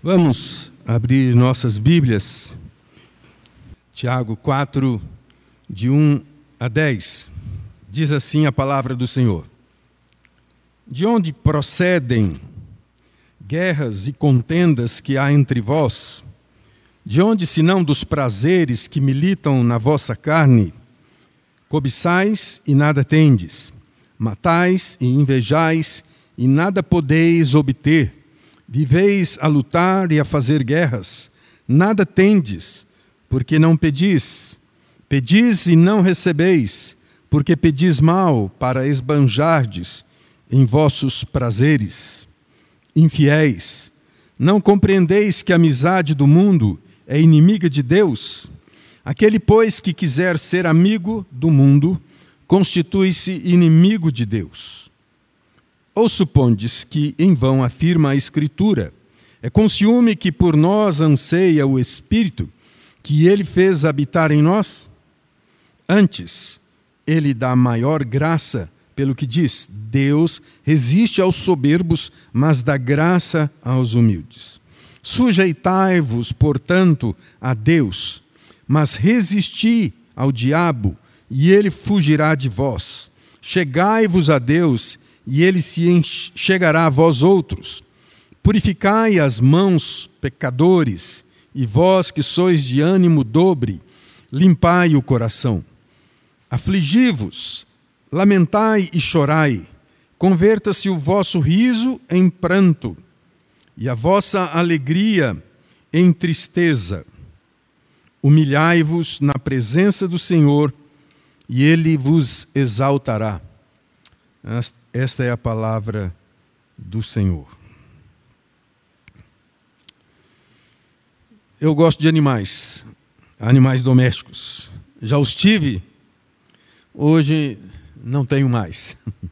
Vamos abrir nossas Bíblias. Tiago 4, de 1 a 10. Diz assim a palavra do Senhor: De onde procedem guerras e contendas que há entre vós? De onde, senão dos prazeres que militam na vossa carne? Cobiçais e nada tendes, matais e invejais e nada podeis obter Viveis a lutar e a fazer guerras, nada tendes, porque não pedis. Pedis e não recebeis, porque pedis mal para esbanjardes em vossos prazeres. Infiéis, não compreendeis que a amizade do mundo é inimiga de Deus? Aquele, pois, que quiser ser amigo do mundo, constitui-se inimigo de Deus. Ou supondes que em vão afirma a Escritura? É com ciúme que por nós anseia o Espírito, que ele fez habitar em nós? Antes, ele dá maior graça, pelo que diz: Deus resiste aos soberbos, mas dá graça aos humildes. Sujeitai-vos, portanto, a Deus, mas resisti ao diabo, e ele fugirá de vós. Chegai-vos a Deus, e ele se chegará a vós outros. Purificai as mãos, pecadores, e vós que sois de ânimo dobre, limpai o coração. Afligi-vos, lamentai e chorai, converta-se o vosso riso em pranto, e a vossa alegria em tristeza. Humilhai-vos na presença do Senhor, e ele vos exaltará. Esta é a palavra do Senhor. Eu gosto de animais, animais domésticos. Já os tive, hoje não tenho mais.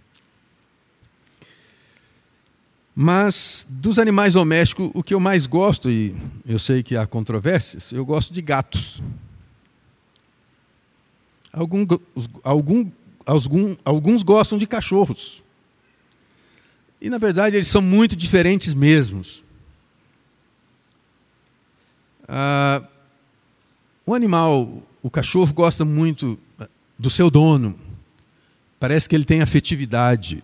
Mas dos animais domésticos, o que eu mais gosto, e eu sei que há controvérsias, eu gosto de gatos. Algum, algum, alguns gostam de cachorros. E na verdade eles são muito diferentes mesmos. Ah, o animal, o cachorro, gosta muito ah, do seu dono. Parece que ele tem afetividade.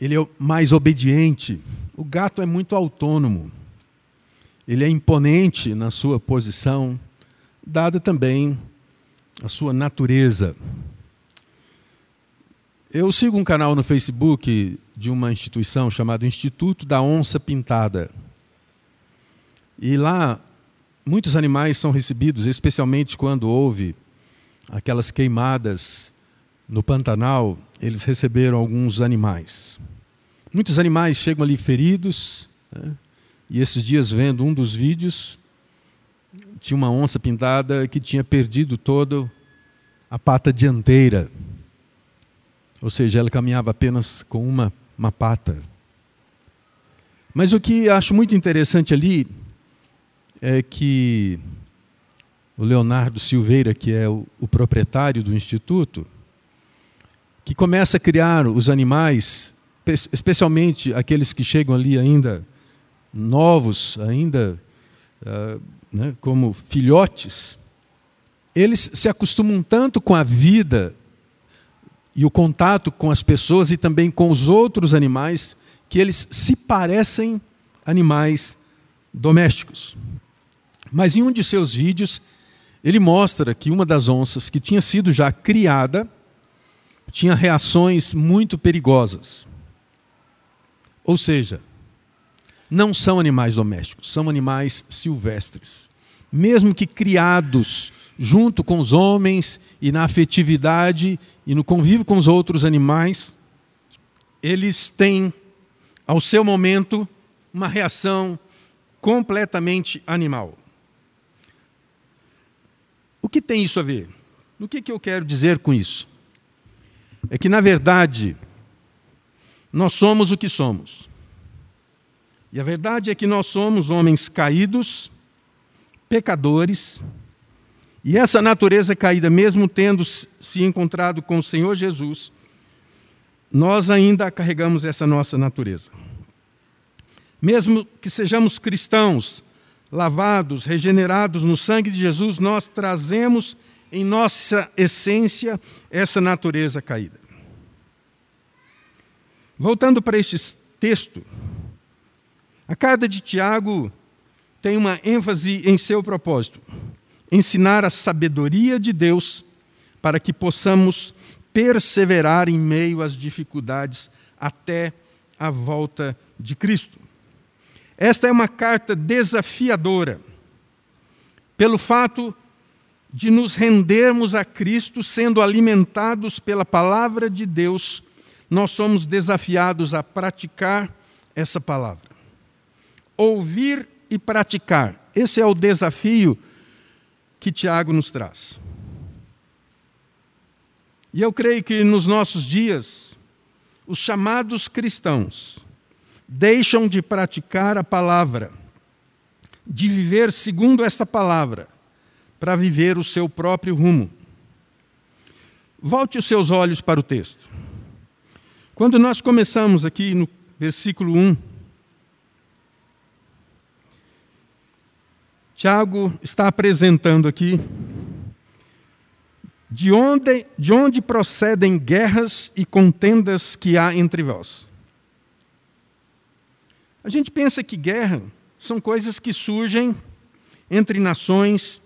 Ele é mais obediente. O gato é muito autônomo. Ele é imponente na sua posição, dada também a sua natureza. Eu sigo um canal no Facebook de uma instituição chamada Instituto da Onça Pintada. E lá muitos animais são recebidos, especialmente quando houve aquelas queimadas no Pantanal, eles receberam alguns animais. Muitos animais chegam ali feridos, né? e esses dias, vendo um dos vídeos, tinha uma onça pintada que tinha perdido toda a pata dianteira. Ou seja, ela caminhava apenas com uma, uma pata. Mas o que acho muito interessante ali é que o Leonardo Silveira, que é o, o proprietário do instituto, que começa a criar os animais, especialmente aqueles que chegam ali ainda novos, ainda uh, né, como filhotes, eles se acostumam tanto com a vida e o contato com as pessoas e também com os outros animais, que eles se parecem animais domésticos. Mas em um de seus vídeos, ele mostra que uma das onças que tinha sido já criada tinha reações muito perigosas. Ou seja, não são animais domésticos, são animais silvestres. Mesmo que criados junto com os homens e na afetividade e no convívio com os outros animais, eles têm, ao seu momento, uma reação completamente animal. O que tem isso a ver? O que, que eu quero dizer com isso? É que, na verdade, nós somos o que somos. E a verdade é que nós somos homens caídos, pecadores, e essa natureza caída, mesmo tendo se encontrado com o Senhor Jesus, nós ainda carregamos essa nossa natureza. Mesmo que sejamos cristãos, lavados, regenerados no sangue de Jesus, nós trazemos em nossa essência essa natureza caída. Voltando para este texto, a carta de Tiago tem uma ênfase em seu propósito: ensinar a sabedoria de Deus para que possamos perseverar em meio às dificuldades até a volta de Cristo. Esta é uma carta desafiadora, pelo fato de nos rendermos a Cristo, sendo alimentados pela palavra de Deus, nós somos desafiados a praticar essa palavra. Ouvir e praticar. Esse é o desafio que Tiago nos traz. E eu creio que nos nossos dias, os chamados cristãos deixam de praticar a palavra, de viver segundo esta palavra, para viver o seu próprio rumo. Volte os seus olhos para o texto. Quando nós começamos aqui no versículo 1, Tiago está apresentando aqui de onde, de onde procedem guerras e contendas que há entre vós. A gente pensa que guerra são coisas que surgem entre nações,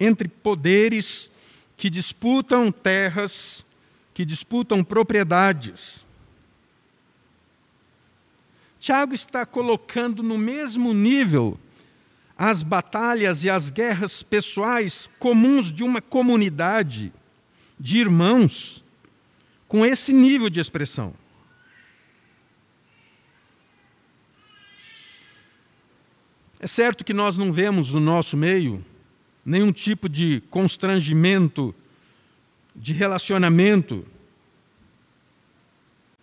entre poderes que disputam terras, que disputam propriedades. Tiago está colocando no mesmo nível as batalhas e as guerras pessoais comuns de uma comunidade de irmãos com esse nível de expressão. É certo que nós não vemos no nosso meio nenhum tipo de constrangimento, de relacionamento,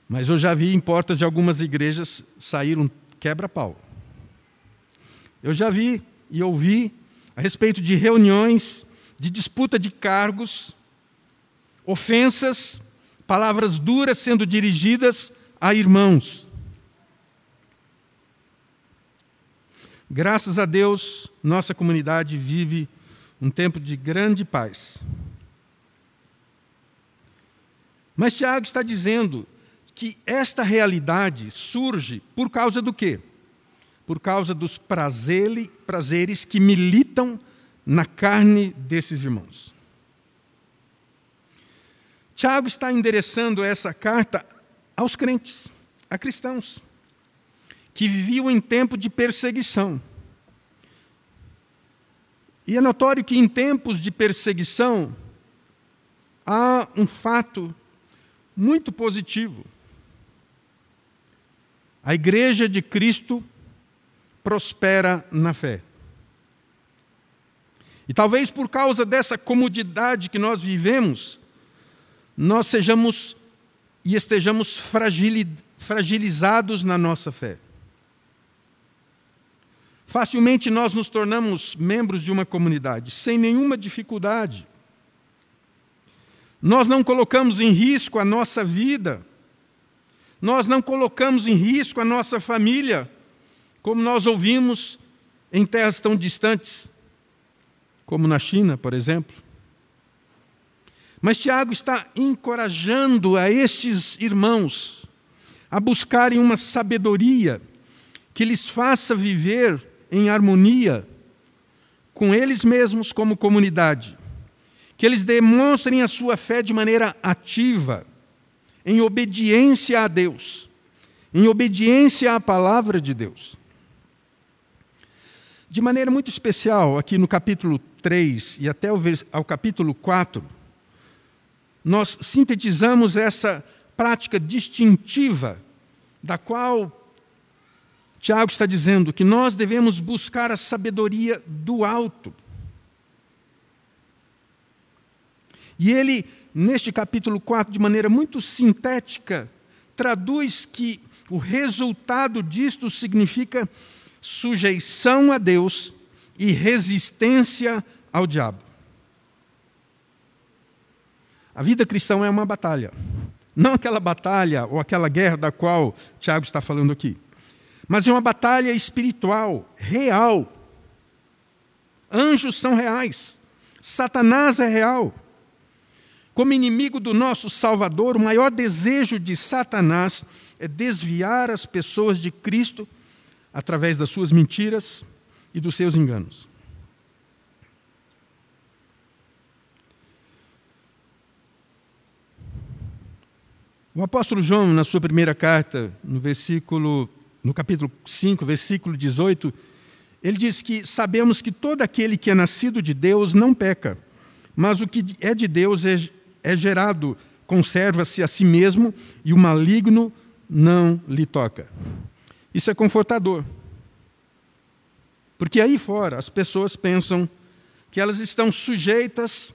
mas eu já vi em portas de algumas igrejas sair um quebra-pau. Eu já vi e ouvi a respeito de reuniões, de disputa de cargos, ofensas, palavras duras sendo dirigidas a irmãos. Graças a Deus, nossa comunidade vive um tempo de grande paz. Mas Tiago está dizendo que esta realidade surge por causa do quê? Por causa dos prazeres que militam na carne desses irmãos. Tiago está endereçando essa carta aos crentes, a cristãos, que viviam em tempo de perseguição. E é notório que em tempos de perseguição há um fato muito positivo. A igreja de Cristo prospera na fé. E talvez por causa dessa comodidade que nós vivemos, nós sejamos e estejamos fragilizados na nossa fé. Facilmente nós nos tornamos membros de uma comunidade, sem nenhuma dificuldade. Nós não colocamos em risco a nossa vida, nós não colocamos em risco a nossa família, como nós ouvimos em terras tão distantes, como na China, por exemplo. Mas Tiago está encorajando a estes irmãos a buscarem uma sabedoria que lhes faça viver em harmonia com eles mesmos como comunidade. Que eles demonstrem a sua fé de maneira ativa, em obediência a Deus, em obediência à palavra de Deus. De maneira muito especial, aqui no capítulo 3 e até ao capítulo 4, nós sintetizamos essa prática distintiva, da qual Tiago está dizendo que nós devemos buscar a sabedoria do alto. E ele, neste capítulo 4, de maneira muito sintética, traduz que o resultado disto significa sujeição a Deus e resistência ao diabo. A vida cristã é uma batalha. Não aquela batalha ou aquela guerra da qual Tiago está falando aqui. mas é uma batalha espiritual, real. Anjos são reais, Satanás é real. Como inimigo do nosso Salvador, o maior desejo de Satanás é desviar as pessoas de Cristo através das suas mentiras e dos seus enganos. O apóstolo João, na sua primeira carta, no versículo, no capítulo 5, versículo 18, ele diz que sabemos que todo aquele que é nascido de Deus não peca, mas o que é de Deus é, é gerado, conserva-se a si mesmo e o maligno não lhe toca. Isso é confortador. Porque aí fora as pessoas pensam que elas estão sujeitas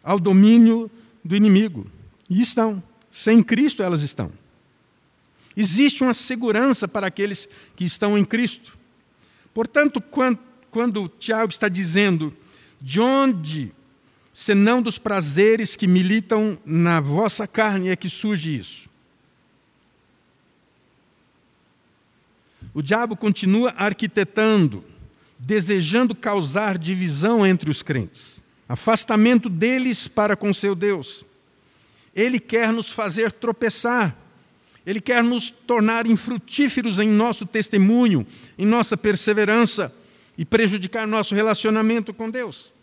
ao domínio do inimigo. E estão. Sem Cristo elas estão. Existe uma segurança para aqueles que estão em Cristo. Portanto, quando, Tiago está dizendo de onde, senão dos prazeres que militam na vossa carne, é que surge isso? O diabo continua arquitetando, desejando causar divisão entre os crentes, afastamento deles para com seu Deus. Ele quer nos fazer tropeçar. Ele quer nos tornar infrutíferos em nosso testemunho, em nossa perseverança e prejudicar nosso relacionamento com Deus.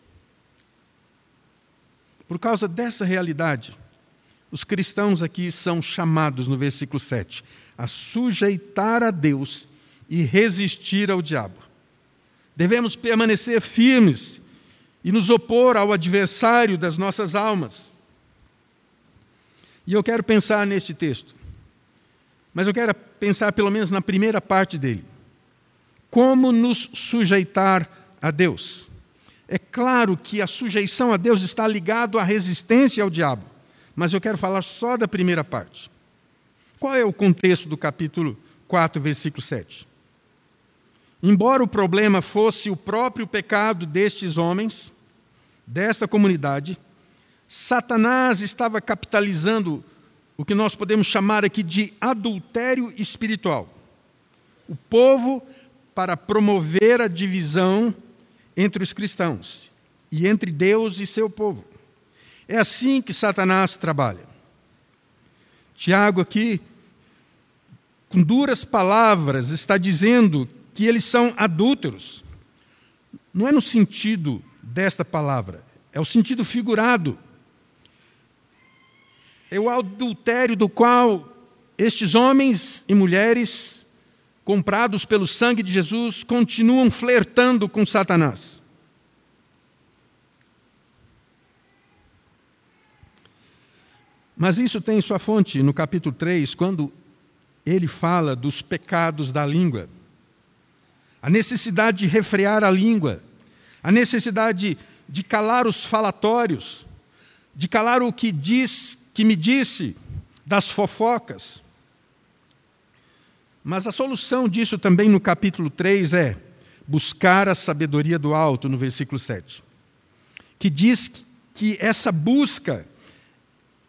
Por causa dessa realidade, os cristãos aqui são chamados, no versículo 7, a sujeitar a Deus e resistir ao diabo. Devemos permanecer firmes e nos opor ao adversário das nossas almas. E eu quero pensar neste texto. Mas eu quero pensar pelo menos na primeira parte dele. Como nos sujeitar a Deus? É claro que a sujeição a Deus está ligado à resistência ao diabo, mas eu quero falar só da primeira parte. Qual é o contexto do capítulo 4, versículo 7? Embora o problema fosse o próprio pecado destes homens, desta comunidade, Satanás estava capitalizando o que nós podemos chamar aqui de adultério espiritual. O povo para promover a divisão entre os cristãos e entre Deus e seu povo. É assim que Satanás trabalha. Tiago, aqui, com duras palavras, está dizendo que eles são adúlteros. Não é no sentido desta palavra, é o sentido figurado é o adultério do qual estes homens e mulheres, comprados pelo sangue de Jesus, continuam flertando com Satanás. Mas isso tem sua fonte no capítulo 3, quando ele fala dos pecados da língua. A necessidade de refrear a língua, a necessidade de calar os falatórios, de calar o que diz que me disse das fofocas. Mas a solução disso também no capítulo 3 é buscar a sabedoria do alto, no versículo 7. Que diz que essa busca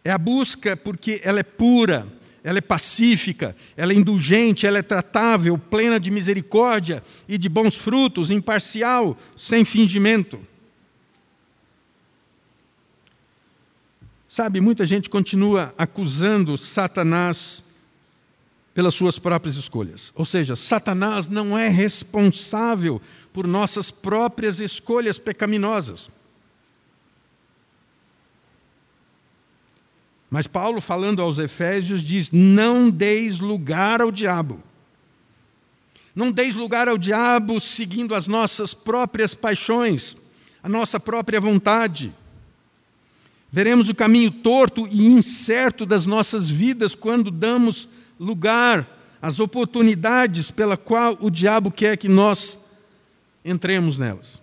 é a busca porque ela é pura, ela é pacífica, ela é indulgente, ela é tratável, plena de misericórdia e de bons frutos, imparcial, sem fingimento. Sabe, muita gente continua acusando Satanás pelas suas próprias escolhas. Ou seja, Satanás não é responsável por nossas próprias escolhas pecaminosas. Mas Paulo, falando aos Efésios, diz: Não deis lugar ao diabo. Não deis lugar ao diabo seguindo as nossas próprias paixões, a nossa própria vontade. Veremos o caminho torto e incerto das nossas vidas quando damos lugar às oportunidades pela qual o diabo quer que nós entremos nelas.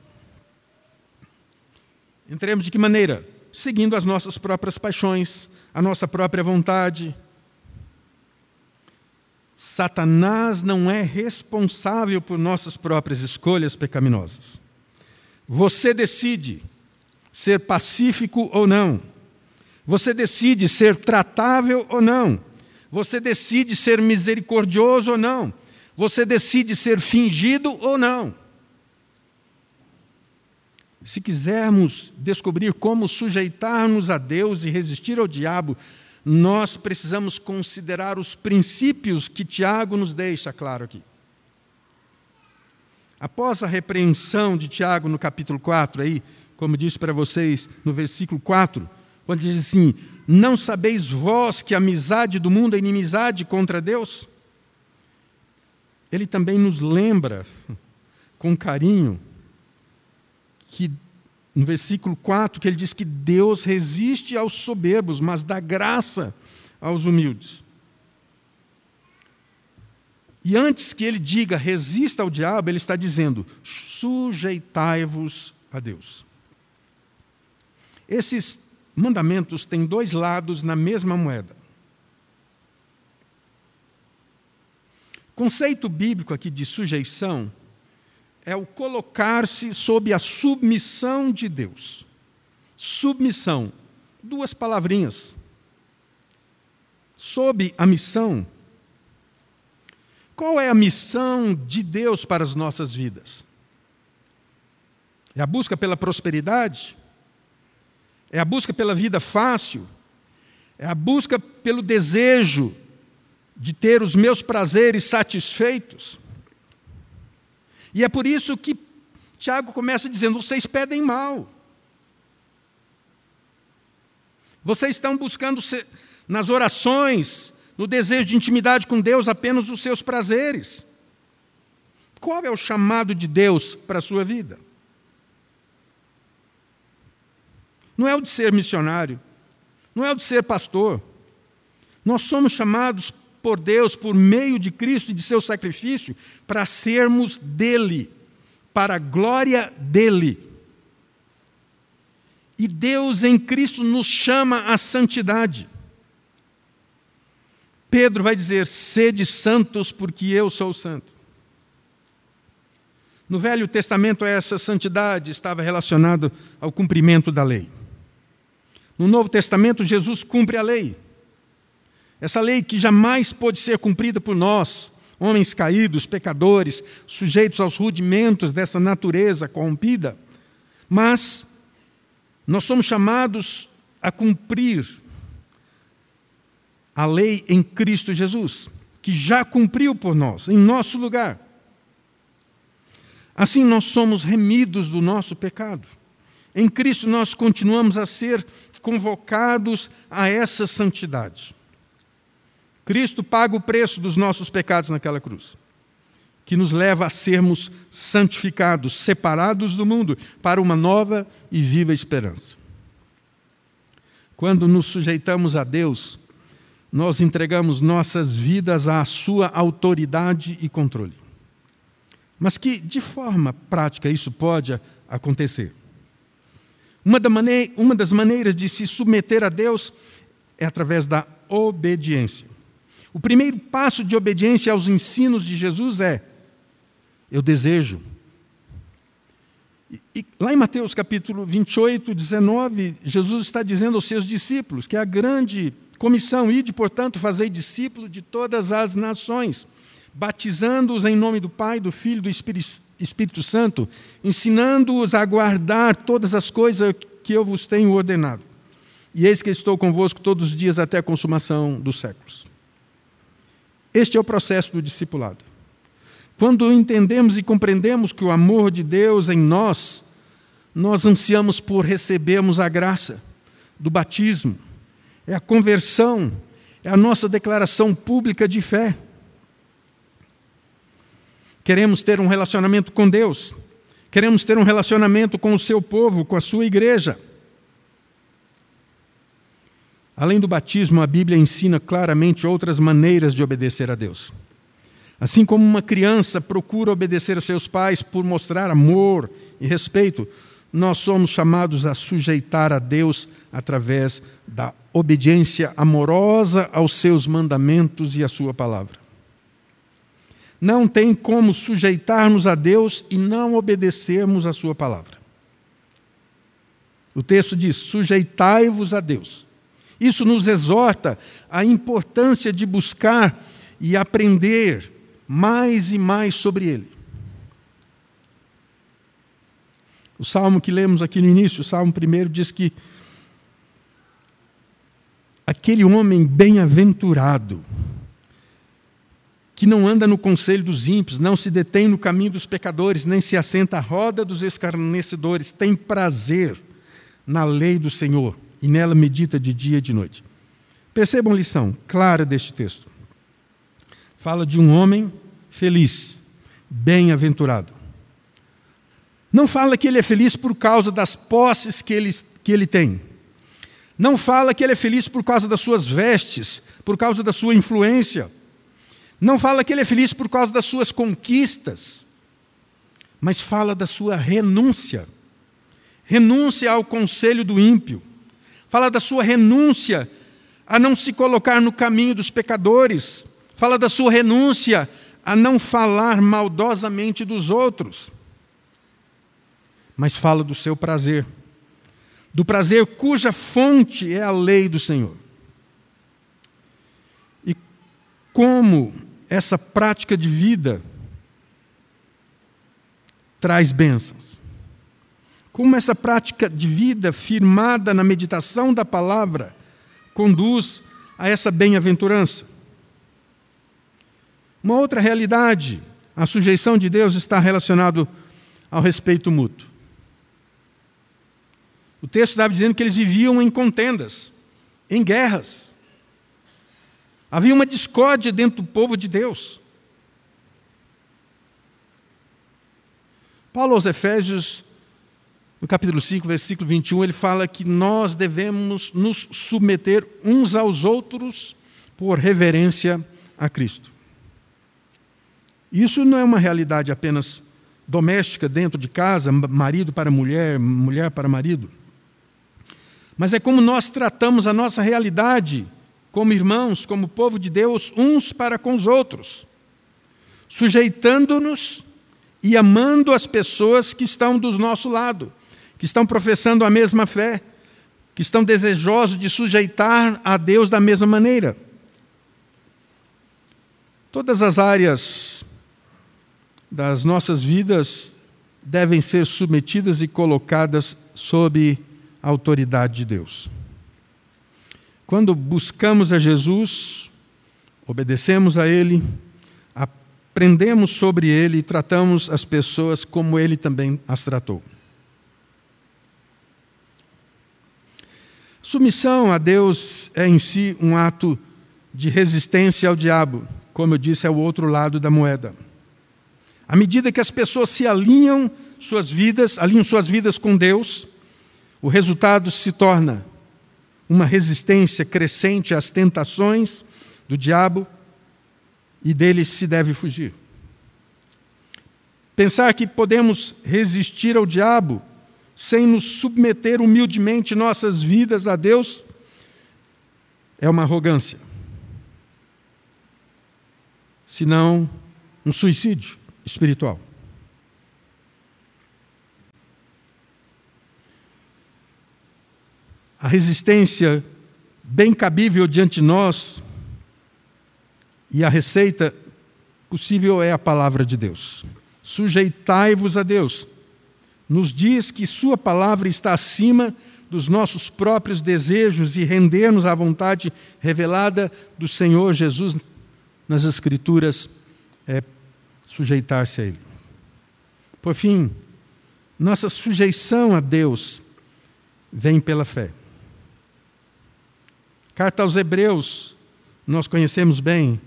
Entremos de que maneira? Seguindo as nossas próprias paixões, a nossa própria vontade. Satanás não é responsável por nossas próprias escolhas pecaminosas. Você decide ser pacífico ou não. Você decide ser tratável ou não. Você decide ser misericordioso ou não. você decide ser fingido ou não. Se quisermos descobrir como sujeitarmos a Deus e resistir ao diabo, nós precisamos considerar os princípios que Tiago nos deixa claro aqui. Após a repreensão de Tiago no capítulo 4, aí, como disse para vocês no versículo 4, quando diz assim: Não sabeis vós que a amizade do mundo é inimizade contra Deus? Ele também nos lembra, com carinho, que no versículo 4, que ele diz que Deus resiste aos soberbos, mas dá graça aos humildes. E antes que ele diga resista ao diabo, ele está dizendo: sujeitai-vos a Deus. Esses mandamentos têm dois lados na mesma moeda. Conceito bíblico aqui de sujeição é o colocar-se sob a submissão de Deus. Submissão, duas palavrinhas. Sob a missão. Qual é a missão de Deus para as nossas vidas? É a busca pela prosperidade? É a busca pela vida fácil? É a busca pelo desejo de ter os meus prazeres satisfeitos? E é por isso que Tiago começa dizendo: vocês pedem mal. Vocês estão buscando nas orações, no desejo de intimidade com Deus, apenas os seus prazeres. Qual é o chamado de Deus para a sua vida? Não é o de ser missionário, não é o de ser pastor. Nós somos chamados por Deus, por meio de Cristo e de seu sacrifício, para sermos dele, para a glória dele. E Deus em Cristo nos chama à santidade. Pedro vai dizer: sede santos, porque eu sou santo. No Velho Testamento, essa santidade estava relacionada ao cumprimento da lei. No Novo Testamento, Jesus cumpre a lei. Essa lei que jamais pôde ser cumprida por nós, homens caídos, pecadores, sujeitos aos rudimentos dessa natureza corrompida, mas nós somos chamados a cumprir a lei em Cristo Jesus, que já cumpriu por nós, em nosso lugar. Assim nós somos remidos do nosso pecado. Em Cristo nós continuamos a ser convocados a essa santidade. Cristo paga o preço dos nossos pecados naquela cruz, que nos leva a sermos santificados, separados do mundo, para uma nova e viva esperança. Quando nos sujeitamos a Deus, nós entregamos nossas vidas à Sua autoridade e controle. Mas que, de forma prática, isso pode acontecer? Uma, das maneiras de se submeter a Deus é através da obediência. O primeiro passo de obediência aos ensinos de Jesus é: eu desejo. E, e, lá em Mateus capítulo 28, 19, Jesus está dizendo aos seus discípulos que é a grande comissão, ide, portanto, fazer discípulo de todas as nações, batizando-os em nome do Pai, do Filho e do Espírito, Espírito Santo, ensinando-os a guardar todas as coisas que eu vos tenho ordenado. E eis que estou convosco todos os dias até a consumação dos séculos. Este é o processo do discipulado. Quando entendemos e compreendemos que o amor de Deus em nós, nós ansiamos por recebermos a graça do batismo, é a conversão, é a nossa declaração pública de fé. Queremos ter um relacionamento com Deus, queremos ter um relacionamento com o seu povo, com a sua igreja. Além do batismo, a Bíblia ensina claramente outras maneiras de obedecer a Deus. Assim como uma criança procura obedecer a seus pais por mostrar amor e respeito, nós somos chamados a sujeitar a Deus através da obediência amorosa aos seus mandamentos e à sua palavra. Não tem como sujeitarmos a Deus e não obedecermos a sua palavra. O texto diz: sujeitai-vos a Deus. Isso nos exorta à importância de buscar e aprender mais e mais sobre ele. O salmo que lemos aqui no início, o salmo primeiro, diz que aquele homem bem-aventurado, que não anda no conselho dos ímpios, não se detém no caminho dos pecadores, nem se assenta à roda dos escarnecedores, tem prazer na lei do Senhor e nela medita de dia e de noite. Percebam a lição clara deste texto. Fala de um homem feliz, bem-aventurado. Não fala que ele é feliz por causa das posses que ele, que ele tem. Não fala que ele é feliz por causa das suas vestes, por causa da sua influência não fala que ele é feliz por causa das suas conquistas, mas fala da sua renúncia. Renúncia ao conselho do ímpio. Fala da sua renúncia a não se colocar no caminho dos pecadores. Fala da sua renúncia a não falar maldosamente dos outros. Mas fala do seu prazer. Do prazer cuja fonte é a lei do Senhor. E como essa prática de vida traz bênçãos. Como essa prática de vida firmada na meditação da palavra conduz a essa bem-aventurança. Uma outra realidade, a sujeição de Deus está relacionado ao respeito mútuo. O texto estava dizendo que eles viviam em contendas, em guerras. Havia uma discórdia dentro do povo de Deus. Paulo aos Efésios, no capítulo 5, versículo 21, ele fala que nós devemos nos submeter uns aos outros por reverência a Cristo. Isso não é uma realidade apenas doméstica dentro de casa, marido para mulher, mulher para marido. Mas é como nós tratamos a nossa realidade como irmãos, como povo de Deus, uns para com os outros, sujeitando-nos e amando as pessoas que estão do nosso lado, que estão professando a mesma fé, que estão desejosos de sujeitar a Deus da mesma maneira. Todas as áreas das nossas vidas devem ser submetidas e colocadas sob a autoridade de Deus. Quando buscamos a Jesus, obedecemos a Ele, aprendemos sobre Ele e tratamos as pessoas como Ele também as tratou. Submissão a Deus é em si um ato de resistência ao diabo, como eu disse, é o outro lado da moeda. À medida que as pessoas se alinham suas vidas, alinham suas vidas com Deus, o resultado se torna uma resistência crescente às tentações do diabo e dele se deve fugir. Pensar que podemos resistir ao diabo sem nos submeter humildemente nossas vidas a Deus é uma arrogância. Senão, um suicídio espiritual. a resistência bem cabível diante de nós e a receita possível é a palavra de Deus. Sujeitai-vos a Deus. Nos diz que Sua palavra está acima dos nossos próprios desejos e render-nos à vontade revelada do Senhor Jesus nas Escrituras é sujeitar-se a Ele. Por fim, nossa sujeição a Deus vem pela fé. Carta aos Hebreus, nós conhecemos bem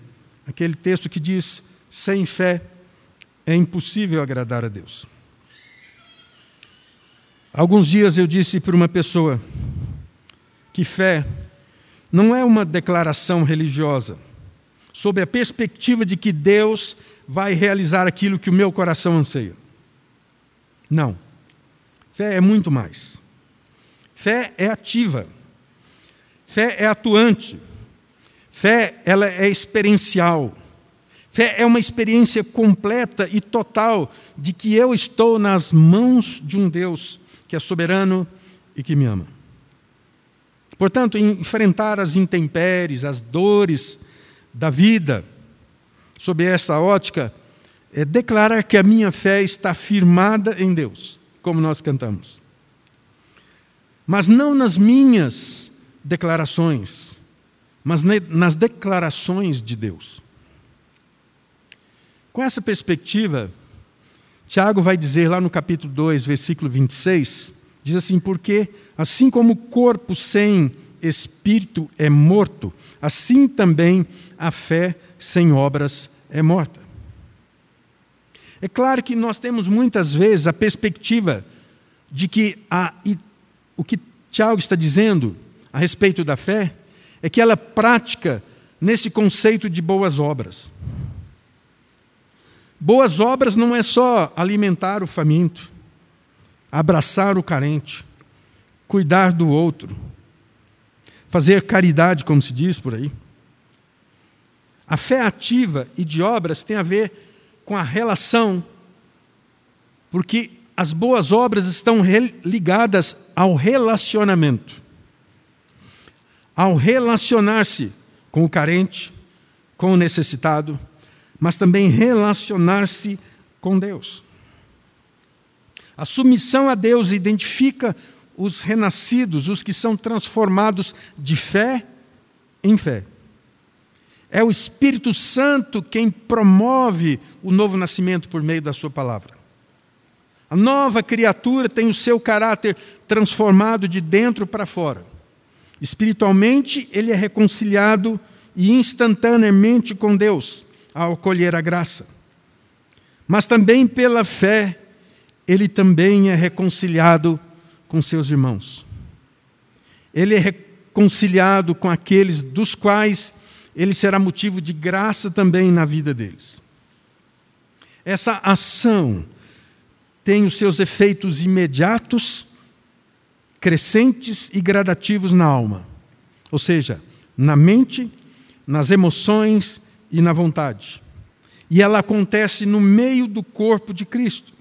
aquele texto que diz: sem fé é impossível agradar a Deus. Alguns dias eu disse para uma pessoa que fé não é uma declaração religiosa, sob a perspectiva de que Deus vai realizar aquilo que o meu coração anseia. Não. Fé é muito mais. Fé é ativa. Fé é atuante. Fé, ela é experiencial. Fé é uma experiência completa e total de que eu estou nas mãos de um Deus que é soberano e que me ama. Portanto, enfrentar as intempéries, as dores da vida, sob esta ótica, é declarar que a minha fé está firmada em Deus, como nós cantamos. Mas não nas minhas declarações, mas nas declarações de Deus. Com essa perspectiva, Tiago vai dizer lá no capítulo 2, versículo 26, diz assim: Porque assim como o corpo sem espírito é morto, assim também a fé sem obras é morta. É claro que nós temos muitas vezes a perspectiva de que a, o que Tiago está dizendo a respeito da fé é que ela é prática nesse conceito de boas obras. Boas obras não é só alimentar o faminto, abraçar o carente, cuidar do outro, fazer caridade, como se diz por aí. A fé ativa e de obras tem a ver com a relação, porque as boas obras estão ligadas ao relacionamento. Ao relacionar-se com o carente, com o necessitado, mas também relacionar-se com Deus. A submissão a Deus identifica os renascidos, os que são transformados de fé em fé. É o Espírito Santo quem promove o novo nascimento por meio da Sua palavra. A nova criatura tem o seu caráter transformado de dentro para fora. Espiritualmente, ele é reconciliado e instantaneamente com Deus ao acolher a graça. Mas também pela fé, ele também é reconciliado com seus irmãos. Ele é reconciliado com aqueles dos quais ele será motivo de graça também na vida deles. Essa ação tem os seus efeitos imediatos, crescentes e gradativos na alma, ou seja, na mente, nas emoções e na vontade. E ela acontece no meio do corpo de Cristo.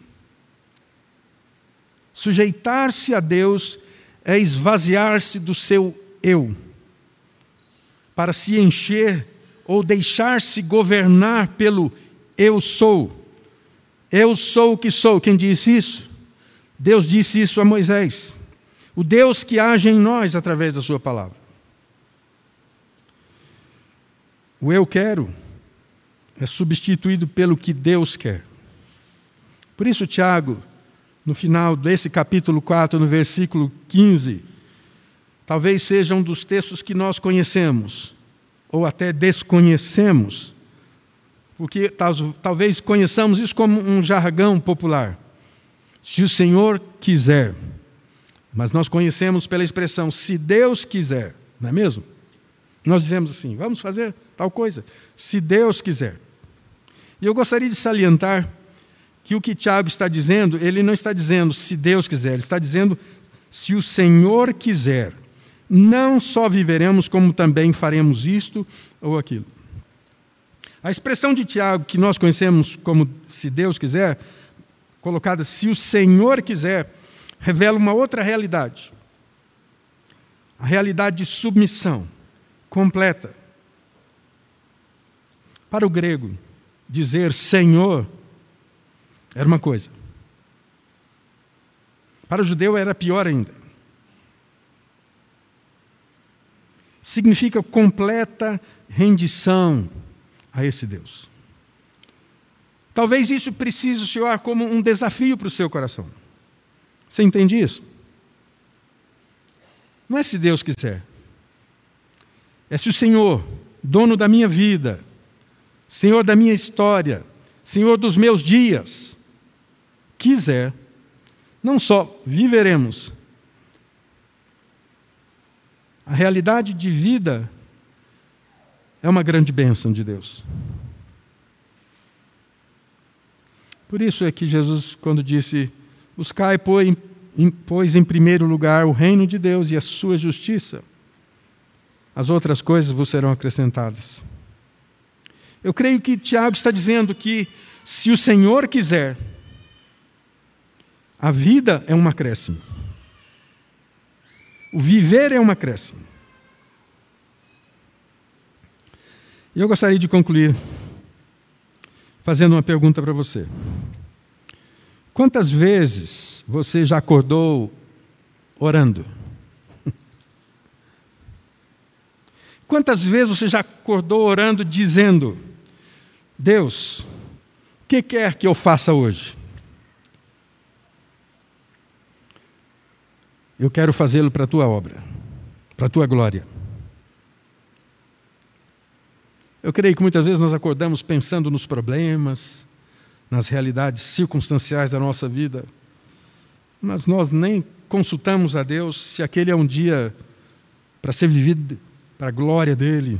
Sujeitar-se a Deus é esvaziar-se do seu eu, para se encher ou deixar-se governar pelo eu sou. Eu sou o que sou. Quem disse isso? Deus disse isso a Moisés. O Deus que age em nós através da Sua palavra. O eu quero é substituído pelo que Deus quer. Por isso, Tiago, no final desse capítulo 4, no versículo 15, talvez seja um dos textos que nós conhecemos, ou até desconhecemos, porque talvez conheçamos isso como um jargão popular. Se o Senhor quiser, mas nós conhecemos pela expressão se Deus quiser, não é mesmo? Nós dizemos assim: vamos fazer tal coisa, se Deus quiser. E eu gostaria de salientar que o que Tiago está dizendo, ele não está dizendo se Deus quiser, ele está dizendo se o Senhor quiser. Não só viveremos, como também faremos isto ou aquilo. A expressão de Tiago, que nós conhecemos como se Deus quiser, colocada se o Senhor quiser, revela uma outra realidade. A realidade de submissão completa. Para o grego, dizer Senhor era uma coisa. Para o judeu era pior ainda. Significa completa rendição a esse Deus. Talvez isso precise soar como um desafio para o seu coração. Você entende isso? Não é se Deus quiser. É se o Senhor, dono da minha vida, Senhor da minha história, Senhor dos meus dias, quiser, não só viveremos, a realidade de vida é uma grande bênção de Deus. Por isso é que Jesus, quando disse: Buscai, pois, em primeiro lugar o reino de Deus e a sua justiça, as outras coisas vos serão acrescentadas. Eu creio que Tiago está dizendo que, se o Senhor quiser, a vida é um acréscimo. O viver é um acréscimo. E eu gostaria de concluir fazendo uma pergunta para você. Quantas vezes você já acordou orando? Quantas vezes você já acordou orando dizendo: Deus, o que quer que eu faça hoje? Eu quero fazê-lo para a tua obra, para a tua glória. Eu creio que muitas vezes nós acordamos pensando nos problemas, nas realidades circunstanciais da nossa vida, mas nós nem consultamos a Deus se aquele é um dia para ser vivido para a glória dEle,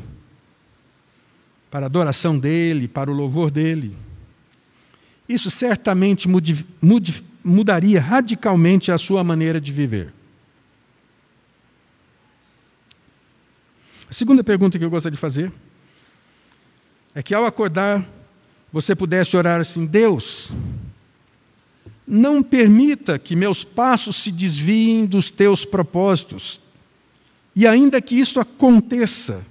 para a adoração dEle, para o louvor dEle. Isso certamente mudaria radicalmente a sua maneira de viver. A segunda pergunta que eu gostaria de fazer é que ao acordar, você pudesse orar assim: Deus, não permita que meus passos se desviem dos teus propósitos. E ainda que isso aconteça,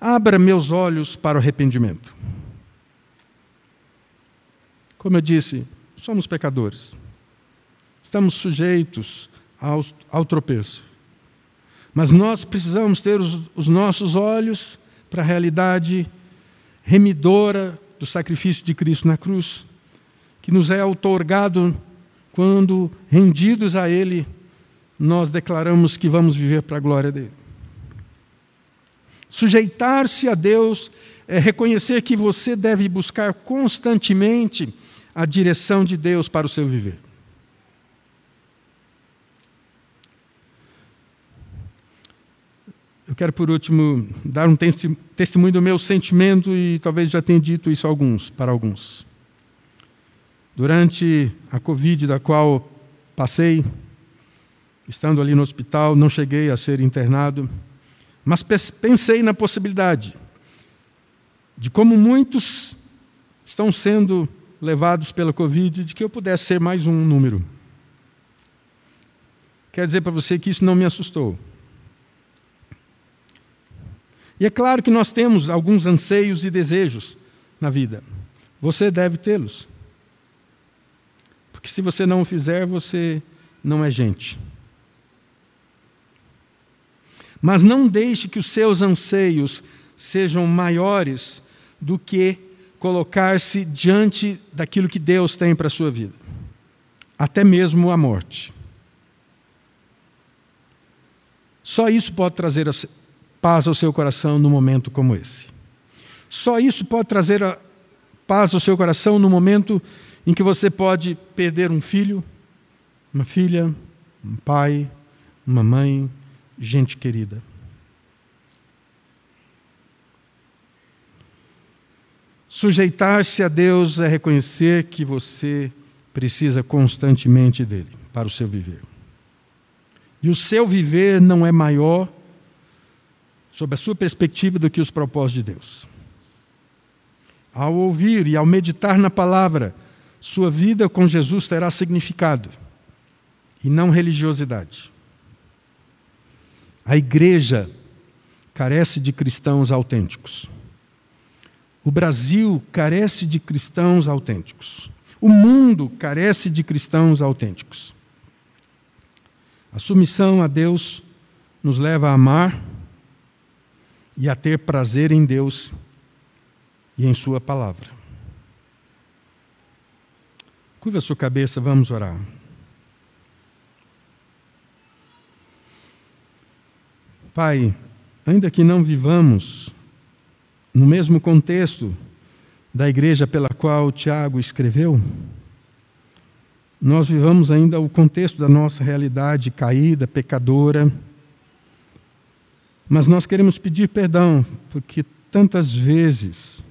abra meus olhos para o arrependimento. Como eu disse, somos pecadores. Estamos sujeitos ao, ao tropeço. Mas nós precisamos ter os, os nossos olhos para a realidade remidora do sacrifício de Cristo na cruz, que nos é outorgado quando, rendidos a Ele, nós declaramos que vamos viver para a glória dele. Sujeitar-se a Deus é reconhecer que você deve buscar constantemente a direção de Deus para o seu viver. Eu quero, por último, dar um testemunho do meu sentimento e talvez já tenha dito isso alguns, para alguns. Durante a Covid, da qual passei, estando ali no hospital, não cheguei a ser internado, mas pensei na possibilidade de como muitos estão sendo levados pela Covid, de que eu pudesse ser mais um número. Quero dizer para você que isso não me assustou. E é claro que nós temos alguns anseios e desejos na vida. Você deve tê-los. Porque se você não o fizer, você não é gente. Mas não deixe que os seus anseios sejam maiores do que colocar-se diante daquilo que Deus tem para a sua vida, até mesmo a morte. Só isso pode trazer paz ao seu coração num momento como esse. Só isso pode trazer paz ao seu coração no momento em que você pode perder um filho, uma filha, um pai, uma mãe, gente querida. Sujeitar-se a Deus é reconhecer que você precisa constantemente dele para o seu viver. E o seu viver não é maior sob a sua perspectiva do que os propósitos de Deus. Ao ouvir e ao meditar na palavra, sua vida com Jesus terá significado e não religiosidade. A igreja carece de cristãos autênticos. O Brasil carece de cristãos autênticos. O mundo carece de cristãos autênticos. A submissão a Deus nos leva a amar e a ter prazer em Deus e em Sua palavra. Curva sua cabeça, vamos orar. Pai, ainda que não vivamos no mesmo contexto da igreja pela qual Tiago escreveu, nós vivamos ainda o contexto da nossa realidade caída, pecadora, mas nós queremos pedir perdão, porque tantas vezes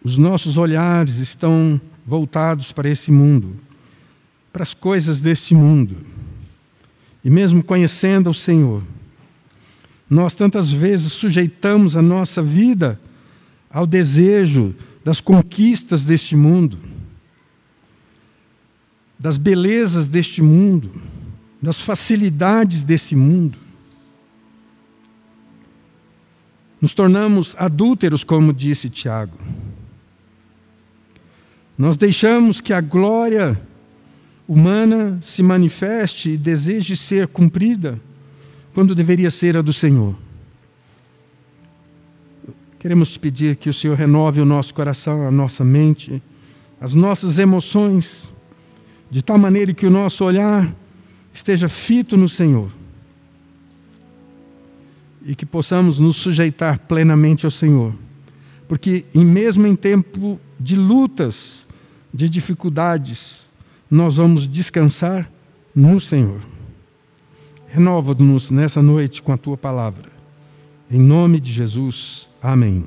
os nossos olhares estão voltados para esse mundo, para as coisas deste mundo. E mesmo conhecendo o Senhor, nós tantas vezes sujeitamos a nossa vida ao desejo das conquistas deste mundo, das belezas deste mundo, das facilidades desse mundo. Nos tornamos adúlteros, como disse Tiago. Nós deixamos que a glória humana se manifeste e deseje ser cumprida quando deveria ser a do Senhor. Queremos pedir que o Senhor renove o nosso coração, a nossa mente, as nossas emoções, de tal maneira que o nosso olhar esteja fito no Senhor e que possamos nos sujeitar plenamente ao Senhor. Porque, mesmo em tempo de lutas, de dificuldades, nós vamos descansar no Senhor. Renova-nos nessa noite com a tua palavra. Em nome de Jesus. Amém.